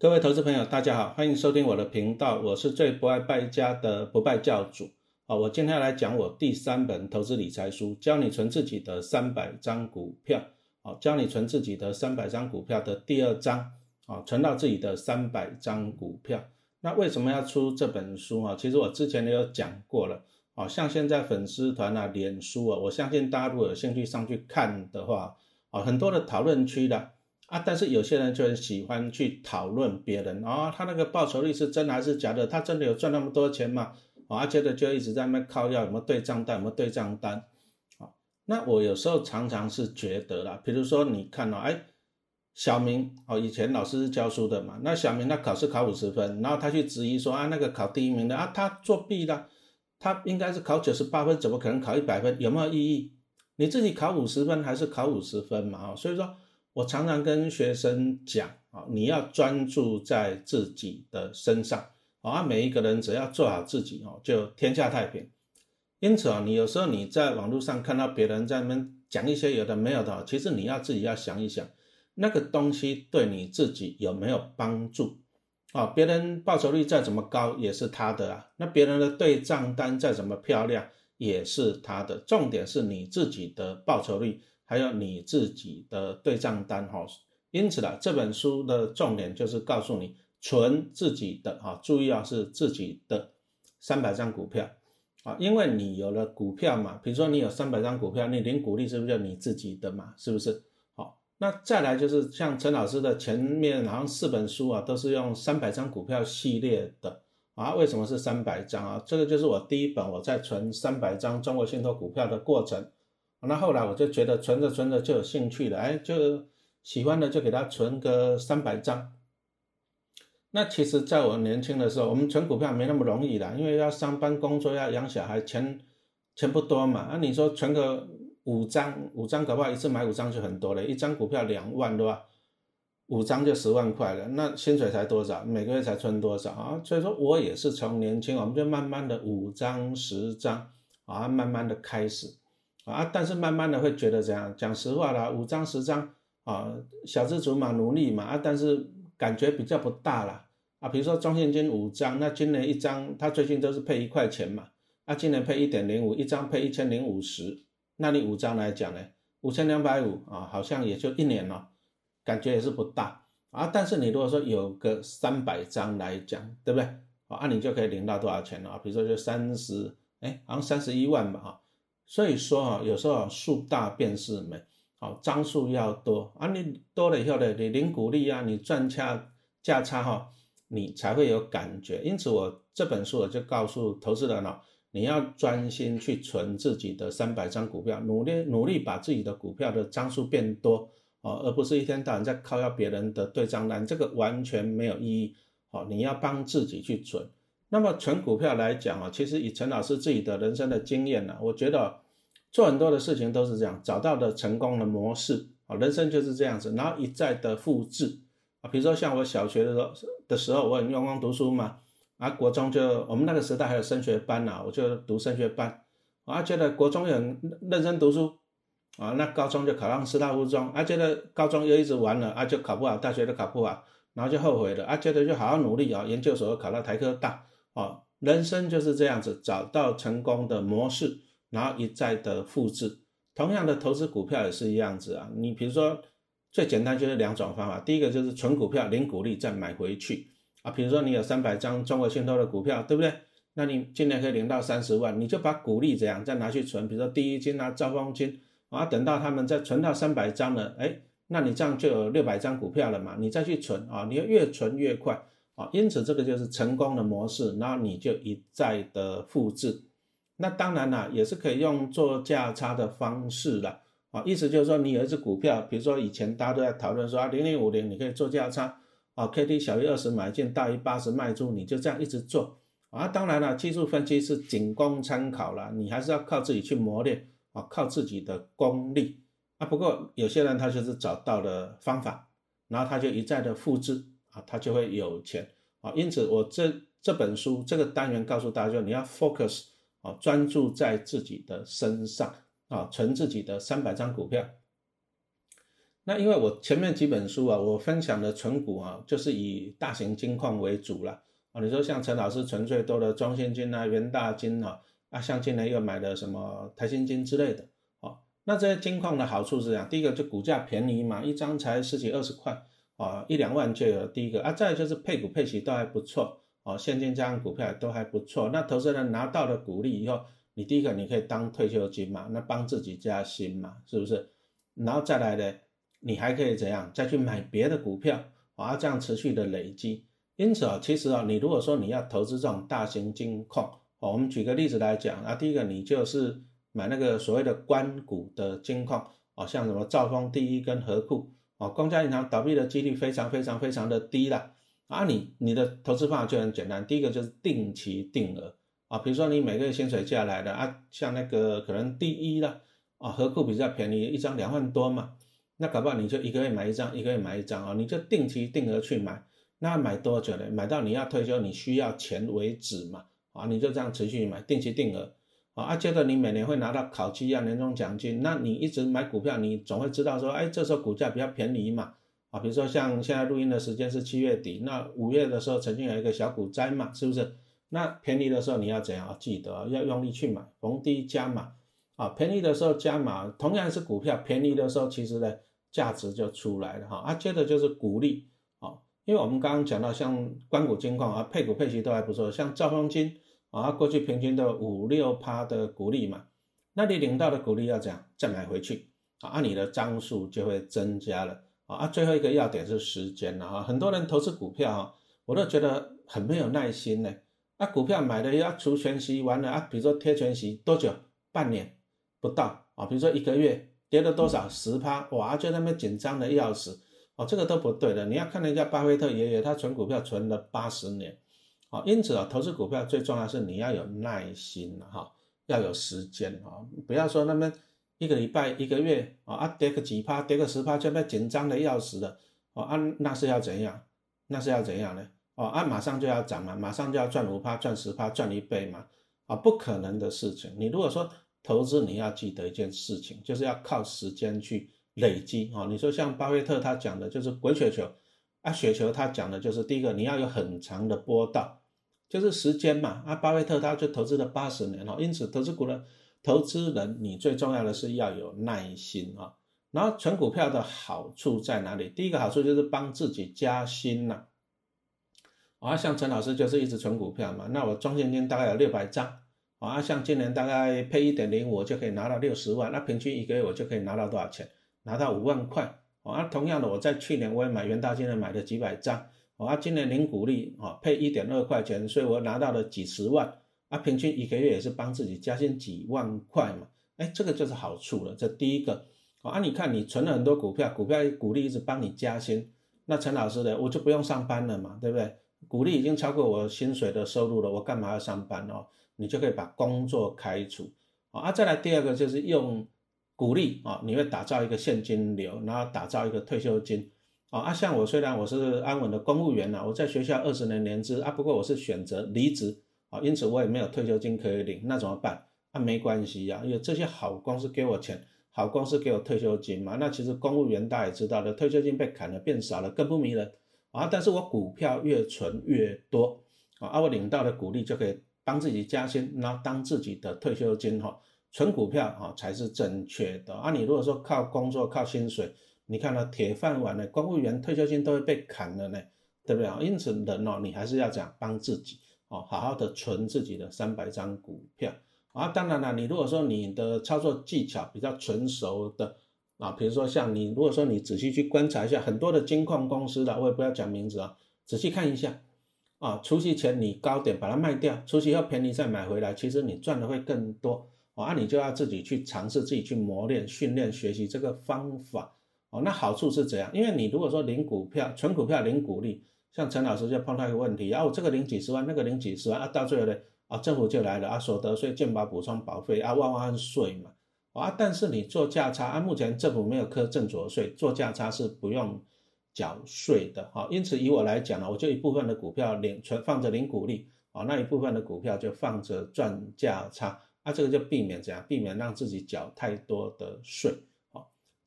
各位投资朋友，大家好，欢迎收听我的频道，我是最不爱败家的不败教主啊！我今天来讲我第三本投资理财书，教你存自己的三百张股票啊，教你存自己的三百张股票的第二章啊，存到自己的三百张股票。那为什么要出这本书啊？其实我之前也有讲过了啊，像现在粉丝团啊、脸书啊，我相信大家如果有兴趣上去看的话啊，很多的讨论区的。啊，但是有些人就很喜欢去讨论别人啊，他那个报酬率是真还是假的？他真的有赚那么多钱吗？啊，接着就一直在那靠要有没有对账单，有没有对账单？啊，那我有时候常常是觉得啦，比如说你看到，哎，小明哦，以前老师是教书的嘛，那小明他考试考五十分，然后他去质疑说啊，那个考第一名的啊，他作弊了，他应该是考九十八分，怎么可能考一百分？有没有意义？你自己考五十分还是考五十分嘛？啊，所以说。我常常跟学生讲啊，你要专注在自己的身上啊，每一个人只要做好自己哦，就天下太平。因此啊，你有时候你在网络上看到别人在那边讲一些有的没有的，其实你要自己要想一想，那个东西对你自己有没有帮助啊？别人报酬率再怎么高也是他的啊，那别人的对账单再怎么漂亮也是他的，重点是你自己的报酬率。还有你自己的对账单哈，因此呢，这本书的重点就是告诉你存自己的哈，注意啊是自己的三百张股票啊，因为你有了股票嘛，比如说你有三百张股票，你领股利是不是就你自己的嘛？是不是？好，那再来就是像陈老师的前面好像四本书啊，都是用三百张股票系列的啊，为什么是三百张啊？这个就是我第一本我在存三百张中国信托股票的过程。那后来我就觉得存着存着就有兴趣了，哎，就喜欢的就给他存个三百张。那其实在我年轻的时候，我们存股票没那么容易的，因为要上班工作，要养小孩，钱钱不多嘛。那你说存个五张，五张搞不好一次买五张就很多了，一张股票两万对吧？五张就十万块了，那薪水才多少？每个月才存多少啊？所以说我也是从年轻，我们就慢慢的五张十张啊，慢慢的开始。啊，但是慢慢的会觉得这样，讲实话啦，五张十张啊，小资族嘛，努力嘛啊，但是感觉比较不大啦啊。比如说中现金五张，那今年一张，他最近都是配一块钱嘛，啊，今年配一点零五，一张配一千零五十，那你五张来讲呢，五千两百五啊，好像也就一年了，感觉也是不大啊。但是你如果说有个三百张来讲，对不对？啊，你就可以领到多少钱了啊？比如说就三十，哎，好像三十一万吧，哈。所以说啊，有时候树大便是美，好张数要多啊，你多了以后呢，你领股利啊，你赚价价差哈，你才会有感觉。因此我这本书我就告诉投资人了，你要专心去存自己的三百张股票，努力努力把自己的股票的张数变多哦，而不是一天到晚在靠要别人的对账单，这个完全没有意义。好，你要帮自己去存。那么存股票来讲啊，其实以陈老师自己的人生的经验呢，我觉得做很多的事情都是这样，找到的成功的模式啊，人生就是这样子，然后一再的复制啊。比如说像我小学的时候的时候，我很用功读书嘛，啊，国中就我们那个时代还有升学班呐，我就读升学班，啊，觉得国中也很认真读书啊，那高中就考上师大附中，啊，觉得高中又一直玩了，啊，就考不好，大学都考不好，然后就后悔了，啊，觉得就好好努力啊，研究所考到台科大。哦，人生就是这样子，找到成功的模式，然后一再的复制。同样的，投资股票也是一样子啊。你比如说，最简单就是两种方法，第一个就是存股票，领股利再买回去啊。比如说你有三百张中国信托的股票，对不对？那你今年可以领到三十万，你就把股利这样再拿去存，比如说第一金啊、兆丰金啊，等到他们再存到三百张了，哎，那你这样就有六百张股票了嘛，你再去存啊，你要越存越快。啊，因此这个就是成功的模式，然后你就一再的复制。那当然啦，也是可以用做价差的方式的。啊，意思就是说，你有一只股票，比如说以前大家都在讨论说啊，零零五零你可以做价差，啊，K D 小于二十买进，大于八十卖出，你就这样一直做。啊，当然了，技术分析是仅供参考了，你还是要靠自己去磨练，啊，靠自己的功力。啊，不过有些人他就是找到了方法，然后他就一再的复制。啊，他就会有钱啊，因此我这这本书这个单元告诉大家，就你要 focus 啊，专注在自己的身上啊，存自己的三百张股票。那因为我前面几本书啊，我分享的存股啊，就是以大型金矿为主了啊。你说像陈老师存最多的中信金啊、元大金啊，啊，像今年又买的什么台新金之类的，啊，那这些金矿的好处是这样，第一个就股价便宜嘛，一张才十几二十块啊，一两万就有第一个啊，再就是配股配息都还不错哦，现金加上股票都还不错。那投资人拿到了股利以后，你第一个你可以当退休金嘛，那帮自己加薪嘛，是不是？然后再来呢？你还可以怎样再去买别的股票啊？这样持续的累积。因此啊，其实啊，你如果说你要投资这种大型金矿哦，我们举个例子来讲啊，第一个你就是买那个所谓的关股的金矿啊，像什么兆丰第一跟和库哦，公家银行倒闭的几率非常非常非常的低了啊。你你的投资方法就很简单，第一个就是定期定额啊，比如说你每个月薪水下来的啊，像那个可能第一了啊，和库比较便宜，一张两万多嘛。那搞不好你就一个月买一张，一个月买一张啊，你就定期定额去买，那买多久呢？买到你要退休你需要钱为止嘛，啊，你就这样持续买，定期定额，啊，接着你每年会拿到考绩啊、年终奖金，那你一直买股票，你总会知道说，哎，这时候股价比较便宜嘛，啊，比如说像现在录音的时间是七月底，那五月的时候曾经有一个小股灾嘛，是不是？那便宜的时候你要怎样？记得要用力去买，逢低加码，啊，便宜的时候加码，同样是股票，便宜的时候其实呢。价值就出来了哈，啊，接着就是股利啊，因为我们刚刚讲到像关谷金矿啊，配股配息都还不错，像兆丰金啊，过去平均都五六趴的股利嘛，那你领到的股利要怎样再买回去啊，按你的张数就会增加了啊，最后一个要点是时间了哈，很多人投资股票啊，我都觉得很没有耐心呢，啊，股票买了要除权息完了啊，比如说贴权息多久？半年不到啊，比如说一个月。跌了多少十趴哇，就那么紧张的要死哦，这个都不对的。你要看人家巴菲特爷爷，他存股票存了八十年，哦，因此啊，投资股票最重要是你要有耐心哈，要有时间啊，不要说那么一个礼拜一个月啊啊跌个几趴，跌个十趴就那紧张的要死的哦啊，那是要怎样？那是要怎样呢？哦啊，马上就要涨嘛，马上就要赚五趴，赚十趴，赚一倍嘛啊，不可能的事情。你如果说。投资你要记得一件事情，就是要靠时间去累积啊。你说像巴菲特他讲的就是滚雪球啊，雪球他讲的就是第一个你要有很长的波道，就是时间嘛。啊，巴菲特他就投资了八十年哦，因此投资股的投资人你最重要的是要有耐心啊。然后存股票的好处在哪里？第一个好处就是帮自己加薪呐。啊，像陈老师就是一直存股票嘛，那我中现金大概有六百张。啊，像今年大概配一点零，我就可以拿到六十万。那平均一个月我就可以拿到多少钱？拿到五万块。啊，同样的，我在去年我也买元大金的买了几百张。啊，今年零股利，啊，配一点二块钱，所以我拿到了几十万。啊，平均一个月也是帮自己加薪几万块嘛。哎，这个就是好处了。这第一个。啊，你看你存了很多股票，股票股利一直帮你加薪。那陈老师的，我就不用上班了嘛，对不对？股利已经超过我薪水的收入了，我干嘛要上班哦？你就可以把工作开除啊！再来第二个就是用鼓励啊，你会打造一个现金流，然后打造一个退休金啊！像我虽然我是安稳的公务员呐，我在学校二十年年资啊，不过我是选择离职啊，因此我也没有退休金可以领，那怎么办？啊，没关系呀，因为这些好公司给我钱，好公司给我退休金嘛。那其实公务员大家也知道的，退休金被砍了变少了，更不迷人啊！但是我股票越存越多啊，我领到的股利就可以。帮自己加薪，然后当自己的退休金哈，存股票哈才是正确的啊！你如果说靠工作靠薪水，你看到铁饭碗的公务员退休金都会被砍了呢，对不对啊？因此人哦，你还是要讲帮自己哦，好好的存自己的三百张股票啊！当然了，你如果说你的操作技巧比较纯熟的啊，比如说像你如果说你仔细去观察一下很多的金矿公司的，我也不要讲名字啊，仔细看一下。啊，除夕前你高点把它卖掉，除夕后便宜再买回来，其实你赚的会更多。啊，你就要自己去尝试，自己去磨练、训练、学习这个方法。哦，那好处是怎样？因为你如果说领股票、存股票领股利，像陈老师就碰到一个问题，啊，我这个领几十万，那个领几十万，啊，到最后呢，啊，政府就来了，啊，所得税、健保补充保费，啊，万万税嘛。啊，但是你做价差，啊，目前政府没有科正所税，做价差是不用。缴税的哈，因此以我来讲呢，我就一部分的股票领存放着领股利啊，那一部分的股票就放着赚价差啊，这个就避免怎样，避免让自己缴太多的税。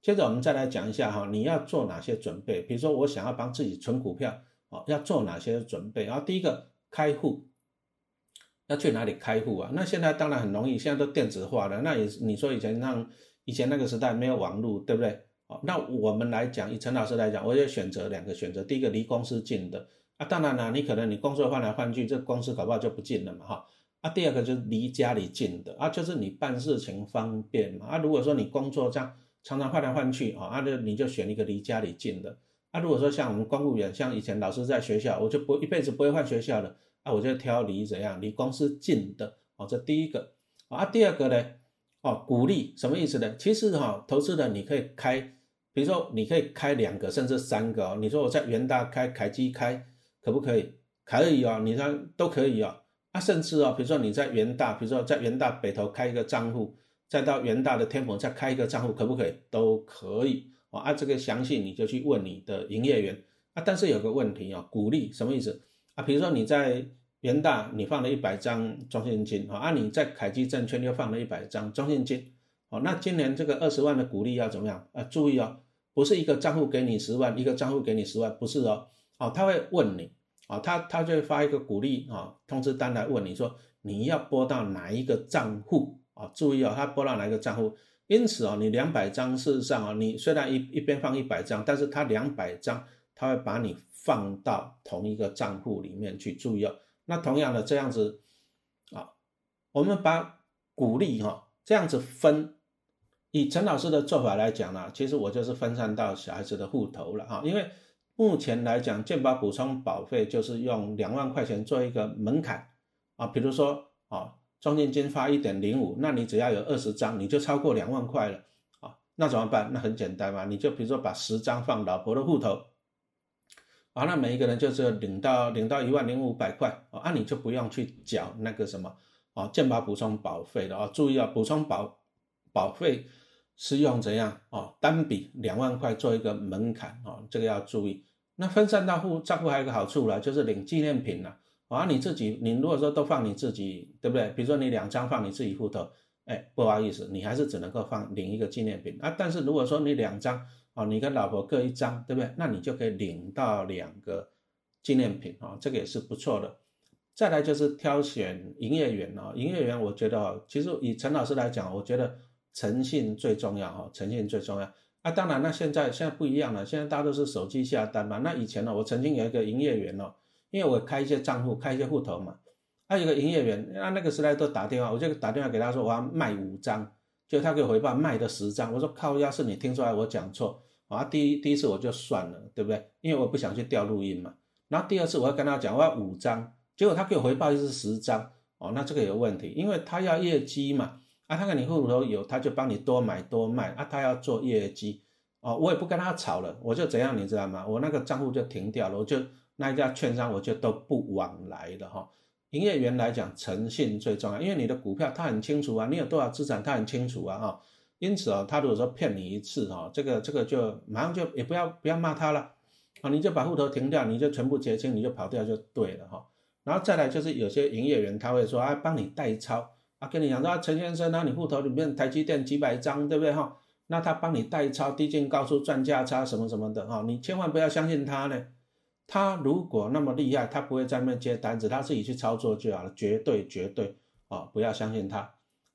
接着我们再来讲一下哈，你要做哪些准备？比如说我想要帮自己存股票，哦，要做哪些准备？然后第一个开户，要去哪里开户啊？那现在当然很容易，现在都电子化了。那也你说以前像以前那个时代没有网络，对不对？哦，那我们来讲，以陈老师来讲，我就选择两个选择，第一个离公司近的啊，当然了，你可能你工作换来换去，这公司搞不好就不近了嘛，哈。啊，第二个就是离家里近的啊，就是你办事情方便嘛。啊，如果说你工作这样。常常换来换去啊，啊，就你就选一个离家里近的。啊，如果说像我们公务员，像以前老师在学校，我就不一辈子不会换学校的。啊，我就挑离怎样，离公司近的。哦，这第一个。啊，第二个呢？哦，鼓励什么意思呢？其实哈，投资人你可以开，比如说你可以开两个甚至三个。哦。你说我在元大开，凯基开，可不可以？可以哦，你看都可以哦。啊，甚至哦，比如说你在元大，比如说在元大北投开一个账户。再到元大的天府再开一个账户可不可以？都可以啊。啊，这个详细你就去问你的营业员啊。但是有个问题啊，鼓励什么意思啊？比如说你在元大你放了一百张中信金啊，啊你在凯基证券又放了一百张中信金哦。那今年这个二十万的鼓励要怎么样啊？注意哦，不是一个账户给你十万，一个账户给你十万，不是哦。哦，他会问你啊，他他就会发一个鼓励啊通知单来问你说你要拨到哪一个账户。啊，注意哦，他拨到哪个账户？因此哦，你两百张，事实上哦，你虽然一一边放一百张，但是他两百张，他会把你放到同一个账户里面去。注意哦，那同样的这样子啊，我们把鼓励哈这样子分，以陈老师的做法来讲呢，其实我就是分散到小孩子的户头了哈，因为目前来讲，健保补充保费就是用两万块钱做一个门槛啊，比如说啊。中信金发一点零五，那你只要有二十张，你就超过两万块了啊？那怎么办？那很简单嘛，你就比如说把十张放老婆的户头，啊，那每一个人就是领到领到一万零五百块啊，那你就不用去缴那个什么啊健保补充保费的啊。注意啊，补充保保费是用怎样啊？单笔两万块做一个门槛啊，这个要注意。那分散到户账户还有一个好处了，就是领纪念品了。啊你自己，你如果说都放你自己，对不对？比如说你两张放你自己户头，哎，不好意思，你还是只能够放领一个纪念品啊。但是如果说你两张，哦，你跟老婆各一张，对不对？那你就可以领到两个纪念品啊，这个也是不错的。再来就是挑选营业员哦，营业员我觉得，其实以陈老师来讲，我觉得诚信最重要哈，诚信最重要啊。当然，那现在现在不一样了，现在大家都是手机下单嘛。那以前呢，我曾经有一个营业员哦。因为我开一些账户，开一些户头嘛，还有个营业员，那那个时代都打电话，我就打电话给他说我要卖五张，就他给我回报卖的十张，我说靠，要是你听出来我讲错，啊，第一第一次我就算了，对不对？因为我不想去调录音嘛。然后第二次我要跟他讲我要五张，结果他给我回报就是十张，哦，那这个有问题，因为他要业绩嘛，啊，他看你户头有，他就帮你多买多卖，啊，他要做业绩，哦，我也不跟他吵了，我就怎样，你知道吗？我那个账户就停掉了，我就。那一家券商我就都不往来了哈。营业员来讲，诚信最重要，因为你的股票他很清楚啊，你有多少资产他很清楚啊哈。因此啊，他如果说骗你一次哈，这个这个就马上就也不要不要骂他了啊，你就把户头停掉，你就全部结清，你就跑掉就对了哈。然后再来就是有些营业员他会说啊，帮你代抄啊，跟你讲说陈先生啊，你户头里面台积电几百张对不对哈？那他帮你代抄低进高出赚价差什么什么的哈，你千万不要相信他呢。他如果那么厉害，他不会在那接单子，他自己去操作就好了，绝对绝对啊，不要相信他。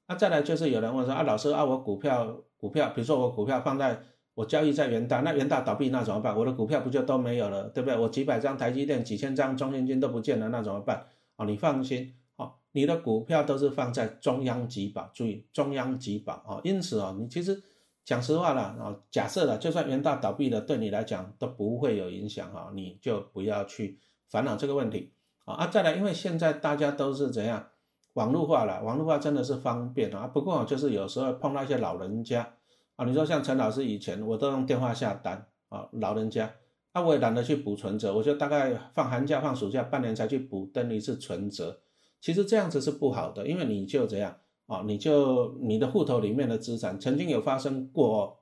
那再来就是有人问说啊，老师啊，我股票股票，比如说我股票放在我交易在元大，那元大倒闭那怎么办？我的股票不就都没有了，对不对？我几百张台积电、几千张中信金都不见了，那怎么办？啊，你放心，啊，你的股票都是放在中央集保，注意中央集保啊，因此啊，你其实。讲实话了啊，假设了，就算元大倒闭了，对你来讲都不会有影响哈，你就不要去烦恼这个问题啊。啊，再来，因为现在大家都是怎样网络化了，网络化真的是方便啊。不过就是有时候碰到一些老人家啊，你说像陈老师以前我都用电话下单啊，老人家，啊我也懒得去补存折，我就大概放寒假放暑假半年才去补登一次存折。其实这样子是不好的，因为你就这样。啊，你就你的户头里面的资产曾经有发生过，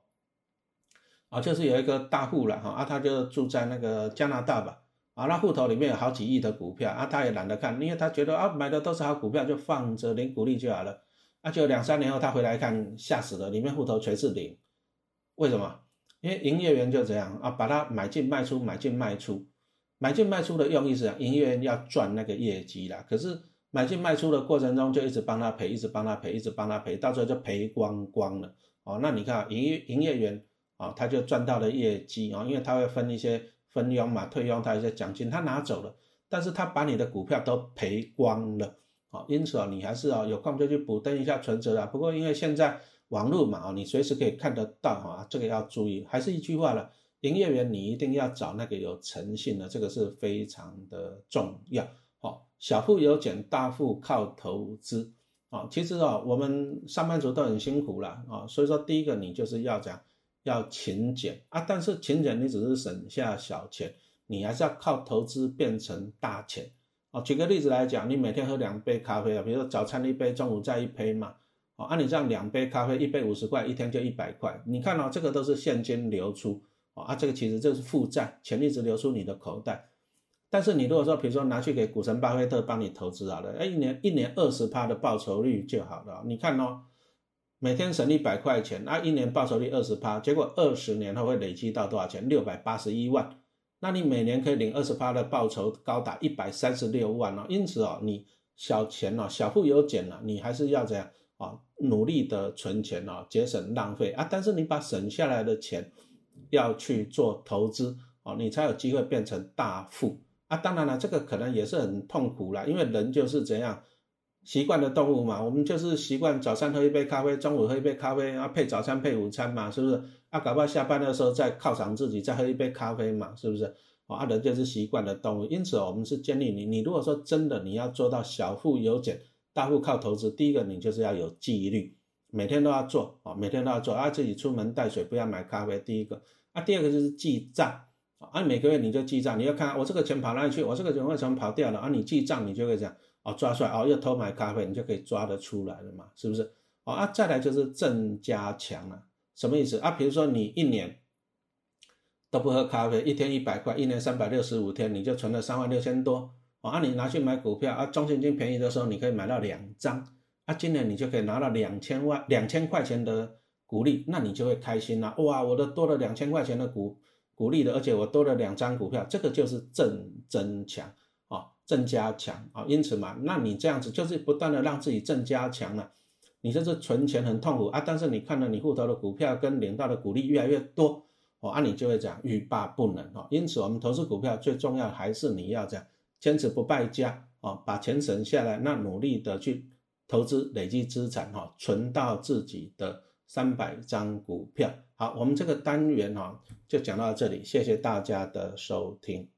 啊，就是有一个大户了哈，啊，他就住在那个加拿大吧，啊，那户头里面有好几亿的股票，啊，他也懒得看，因为他觉得啊，买的都是好股票，就放着领股利就好了，啊，就两三年后他回来看，吓死了，里面户头全是零，为什么？因为营业员就这样啊，把它买进卖出，买进卖出，买进卖出的用意是营业员要赚那个业绩啦。可是买进卖出的过程中，就一直帮他赔，一直帮他赔，一直帮他赔，到最后就赔光光了。哦，那你看营业营业员啊，他就赚到了业绩啊，因为他会分一些分佣嘛，退佣他一些奖金，他拿走了，但是他把你的股票都赔光了。啊，因此啊，你还是啊有空就去补登一下存折啊。不过因为现在。网络嘛，哦，你随时可以看得到哈，这个要注意。还是一句话了，营业员你一定要找那个有诚信的，这个是非常的重要。小富有减，大富靠投资。啊，其实啊，我们上班族都很辛苦了啊，所以说第一个你就是要讲要勤俭啊，但是勤俭你只是省下小钱，你还是要靠投资变成大钱。哦，举个例子来讲，你每天喝两杯咖啡啊，比如说早餐一杯，中午再一杯嘛。哦，按你这样两杯咖啡，一杯五十块，一天就一百块。你看哦，这个都是现金流出，哦啊，这个其实这是负债，钱一直流出你的口袋。但是你如果说，比如说拿去给股神巴菲特帮你投资好了，哎，一年一年二十趴的报酬率就好了。你看哦，每天省一百块钱，啊，一年报酬率二十趴，结果二十年后会累积到多少钱？六百八十一万。那你每年可以领二十趴的报酬，高达一百三十六万哦。因此哦，你小钱哦，小富有减了，你还是要这样。啊，努力的存钱哦，节省浪费啊，但是你把省下来的钱要去做投资哦，你才有机会变成大富啊。当然了，这个可能也是很痛苦啦，因为人就是怎样习惯的动物嘛，我们就是习惯早上喝一杯咖啡，中午喝一杯咖啡啊，配早餐配午餐嘛，是不是？啊，搞不好下班的时候再犒赏自己，再喝一杯咖啡嘛，是不是？啊，人就是习惯的动物，因此我们是建议你，你如果说真的你要做到小富有减。大户靠投资，第一个你就是要有纪律，每天都要做啊，每天都要做啊，自己出门带水，不要买咖啡。第一个啊，第二个就是记账啊，每个月你就记账，你要看我这个钱跑哪里去，我这个钱为什么跑掉了啊？你记账，你就会讲哦，抓出来哦，又偷买咖啡，你就可以抓得出来了嘛，是不是？啊，再来就是正加强了，什么意思啊？比如说你一年都不喝咖啡，一天一百块，一年三百六十五天，你就存了三万六千多。啊，你拿去买股票啊，中信金便宜的时候，你可以买到两张啊，今年你就可以拿到两千万两千块钱的股利，那你就会开心啦。哇，我的多了两千块钱的股股利的，而且我多了两张股票，这个就是正增强啊，正加强啊。因此嘛，那你这样子就是不断的让自己正加强了，你就是存钱很痛苦啊，但是你看到你户头的股票跟领到的股利越来越多，哦，啊，你就会讲欲罢不能啊。因此，我们投资股票最重要还是你要这样。坚持不败家啊，把钱省下来，那努力的去投资累积资产哈，存到自己的三百张股票。好，我们这个单元哈就讲到这里，谢谢大家的收听。